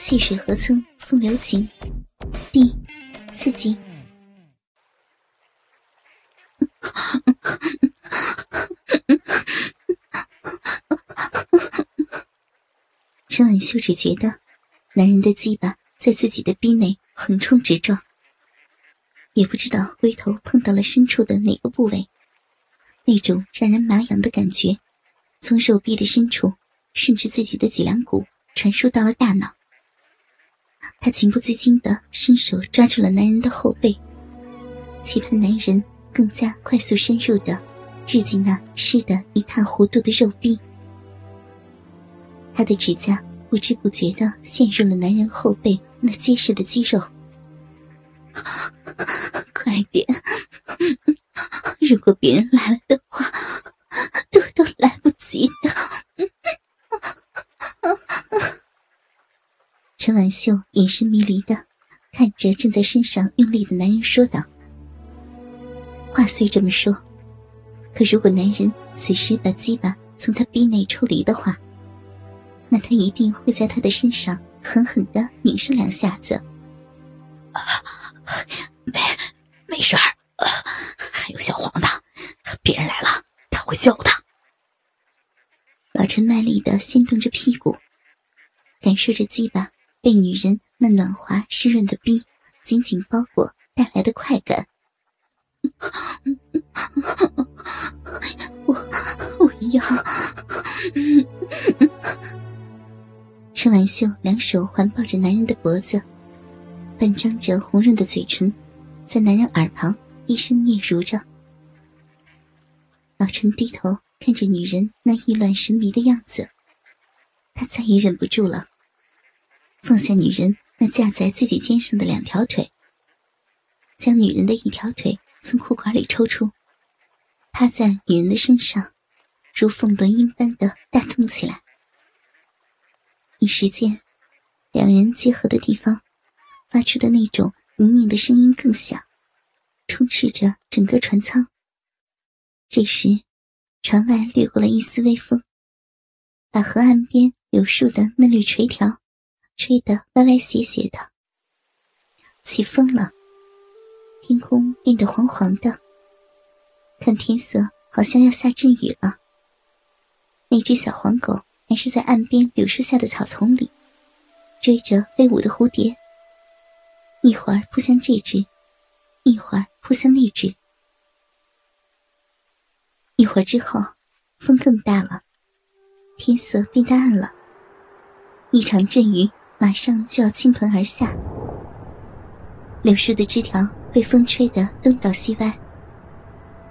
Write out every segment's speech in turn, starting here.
细水河村，风流情，第四集。陈婉秀只觉得男人的鸡巴在自己的逼内横冲直撞，也不知道龟头碰到了深处的哪个部位，那种让人麻痒的感觉，从手臂的深处甚至自己的脊梁骨传输到了大脑。他情不自禁地伸手抓住了男人的后背，期盼男人更加快速深入的日进那湿得一塌糊涂的肉壁。他的指甲不知不觉地陷入了男人后背那结实的肌肉。快点！如果别人来了的话，躲都来不及的。秀眼神迷离的看着正在身上用力的男人，说道：“话虽这么说，可如果男人此时把鸡巴从他逼内抽离的话，那他一定会在他的身上狠狠的拧上两下子。”没，没事儿，还有小黄的，别人来了他会叫的。老陈卖力的掀动着屁股，感受着鸡巴。被女人那暖滑湿润的逼紧紧包裹带来的快感，我我要。陈婉秀两手环抱着男人的脖子，半张着红润的嘴唇，在男人耳旁低声嗫嚅着。老陈低头看着女人那意乱神迷的样子，他再也忍不住了。放下女人那架在自己肩上的两条腿，将女人的一条腿从裤管里抽出，趴在女人的身上，如凤夺音般的大动起来。一时间，两人结合的地方发出的那种泥泞的声音更响，充斥着整个船舱。这时，船外掠过了一丝微风，把河岸边柳树的嫩绿垂条。吹得歪歪斜斜的，起风了，天空变得黄黄的，看天色好像要下阵雨了。那只小黄狗还是在岸边柳树下的草丛里，追着飞舞的蝴蝶，一会儿扑向这只，一会儿扑向那只。一会儿之后，风更大了，天色变得暗了，一场阵雨。马上就要倾盆而下，柳树的枝条被风吹得东倒西歪。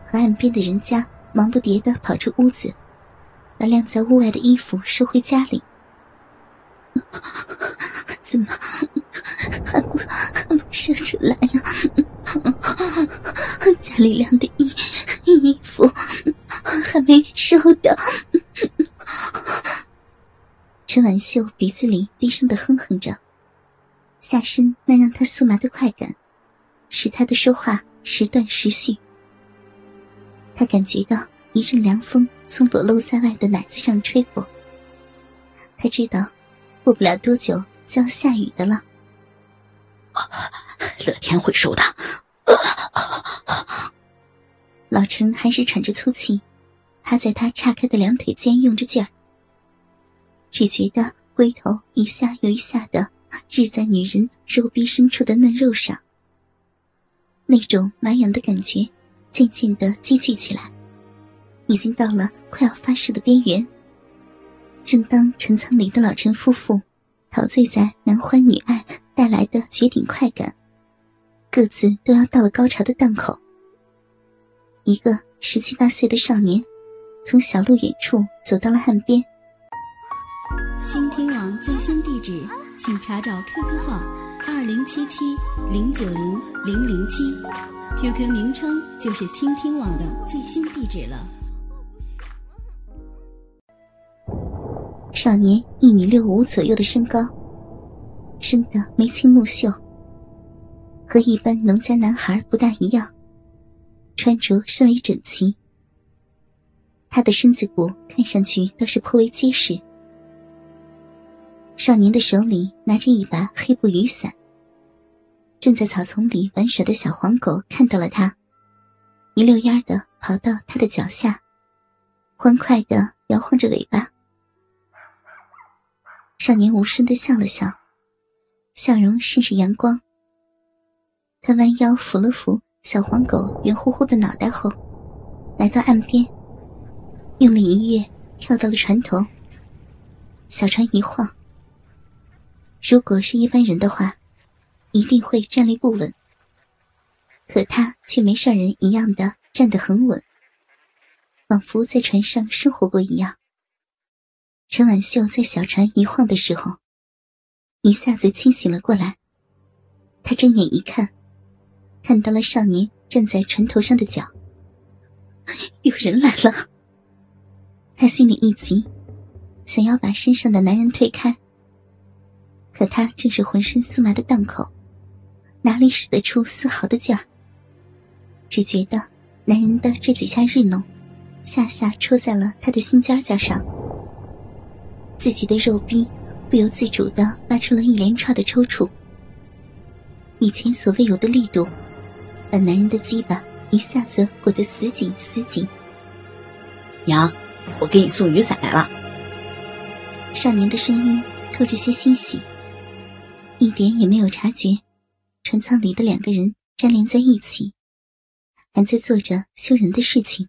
河岸边的人家忙不迭地跑出屋子，把晾在屋外的衣服收回家里。怎么还不还不射出来呀？家里晾的衣衣服还没收到。陈婉秀鼻子里低声的哼哼着，下身那让她酥麻的快感，使她的说话时断时续。她感觉到一阵凉风从裸露在外的奶子上吹过，她知道过不了多久就要下雨的了。乐天会收的。老陈还是喘着粗气，趴在他岔开的两腿间用着劲儿。只觉得龟头一下又一下的日在女人肉壁深处的嫩肉上，那种麻痒的感觉渐渐的积聚起来，已经到了快要发射的边缘。正当陈仓里的老陈夫妇陶醉在男欢女爱带来的绝顶快感，各自都要到了高潮的档口，一个十七八岁的少年从小路远处走到了岸边。倾听网最新地址，请查找 QQ 号二零七七零九零零零七，QQ 名称就是倾听网的最新地址了。少年一米六五左右的身高，生得眉清目秀，和一般农家男孩不大一样，穿着甚为整齐。他的身子骨看上去倒是颇为结实。少年的手里拿着一把黑布雨伞。正在草丛里玩耍的小黄狗看到了他，一溜烟的跑到他的脚下，欢快的摇晃着尾巴。少年无声的笑了笑，笑容甚是阳光。他弯腰扶了扶小黄狗圆乎乎的脑袋后，来到岸边，用力一跃，跳到了船头。小船一晃，如果是一般人的话。一定会站立不稳，可他却没上人一样的站得很稳，仿佛在船上生活过一样。陈婉秀在小船一晃的时候，一下子清醒了过来。他睁眼一看，看到了少年站在船头上的脚，有人来了。他心里一急，想要把身上的男人推开，可他正是浑身酥麻的档口。哪里使得出丝毫的劲儿？只觉得男人的这几下日弄，下下戳在了他的心尖尖上。自己的肉壁不由自主的发出了一连串的抽搐。以前所未有的力度，把男人的鸡巴一下子裹得死紧死紧。娘，我给你送雨伞来了。少年的声音透着些欣喜，一点也没有察觉。船舱里的两个人粘连在一起，还在做着羞人的事情。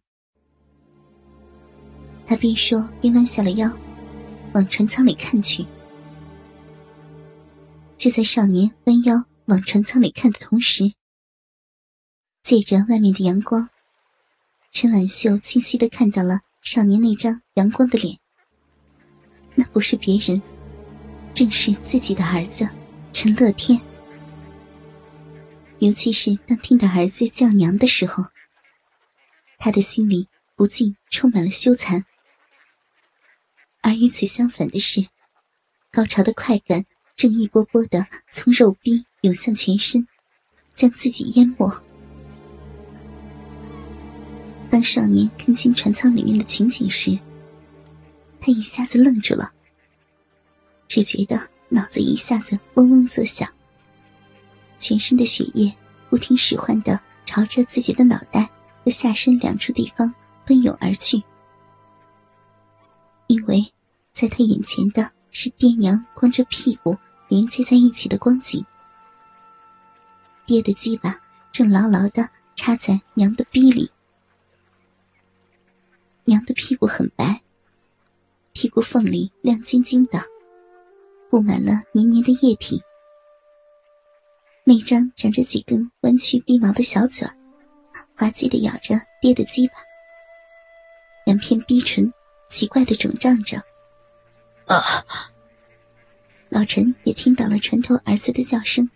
他边说边弯下了腰，往船舱里看去。就在少年弯腰往船舱里看的同时，借着外面的阳光，陈婉秀清晰的看到了少年那张阳光的脸。那不是别人，正是自己的儿子陈乐天。尤其是当听到儿子叫娘的时候，他的心里不禁充满了羞惭。而与此相反的是，高潮的快感正一波波的从肉壁涌向全身，将自己淹没。当少年看清船舱里面的情景时，他一下子愣住了，只觉得脑子一下子嗡嗡作响。全身的血液不听使唤的朝着自己的脑袋和下身两处地方奔涌而去，因为在他眼前的是爹娘光着屁股连接在一起的光景。爹的鸡巴正牢牢的插在娘的逼里，娘的屁股很白，屁股缝里亮晶晶的，布满了黏黏的液体。那张长着几根弯曲逼毛的小嘴，滑稽的咬着爹的鸡巴，两片逼唇奇怪的肿胀着。啊！老陈也听到了船头儿子的叫声，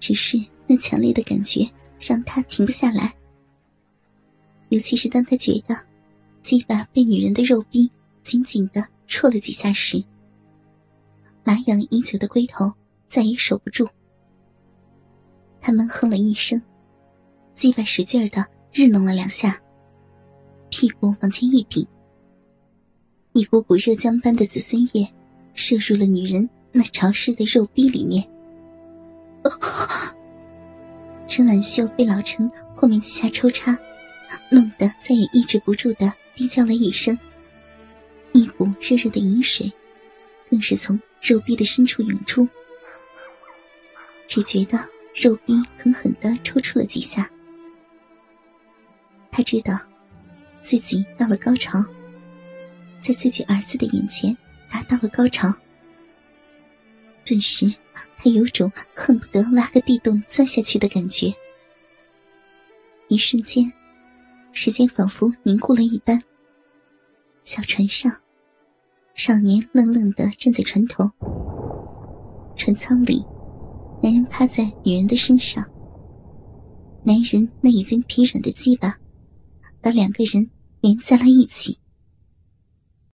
只是那强烈的感觉让他停不下来。尤其是当他觉得鸡巴被女人的肉逼紧紧的戳了几下时，麻痒已久的龟头再也守不住。他闷哼了一声，鸡巴使劲的日弄了两下，屁股往前一顶，一股股热浆般的子孙液射入了女人那潮湿的肉壁里面。陈婉秀被老陈后面几下抽插，弄得再也抑制不住的低叫了一声，一股热热的饮水更是从肉壁的深处涌出，只觉得。肉壁狠狠的抽搐了几下，他知道自己到了高潮，在自己儿子的眼前达到了高潮。顿时，他有种恨不得挖个地洞钻下去的感觉。一瞬间，时间仿佛凝固了一般。小船上，少年愣愣地站在船头，船舱里。男人趴在女人的身上，男人那已经疲软的鸡巴，把两个人连在了一起。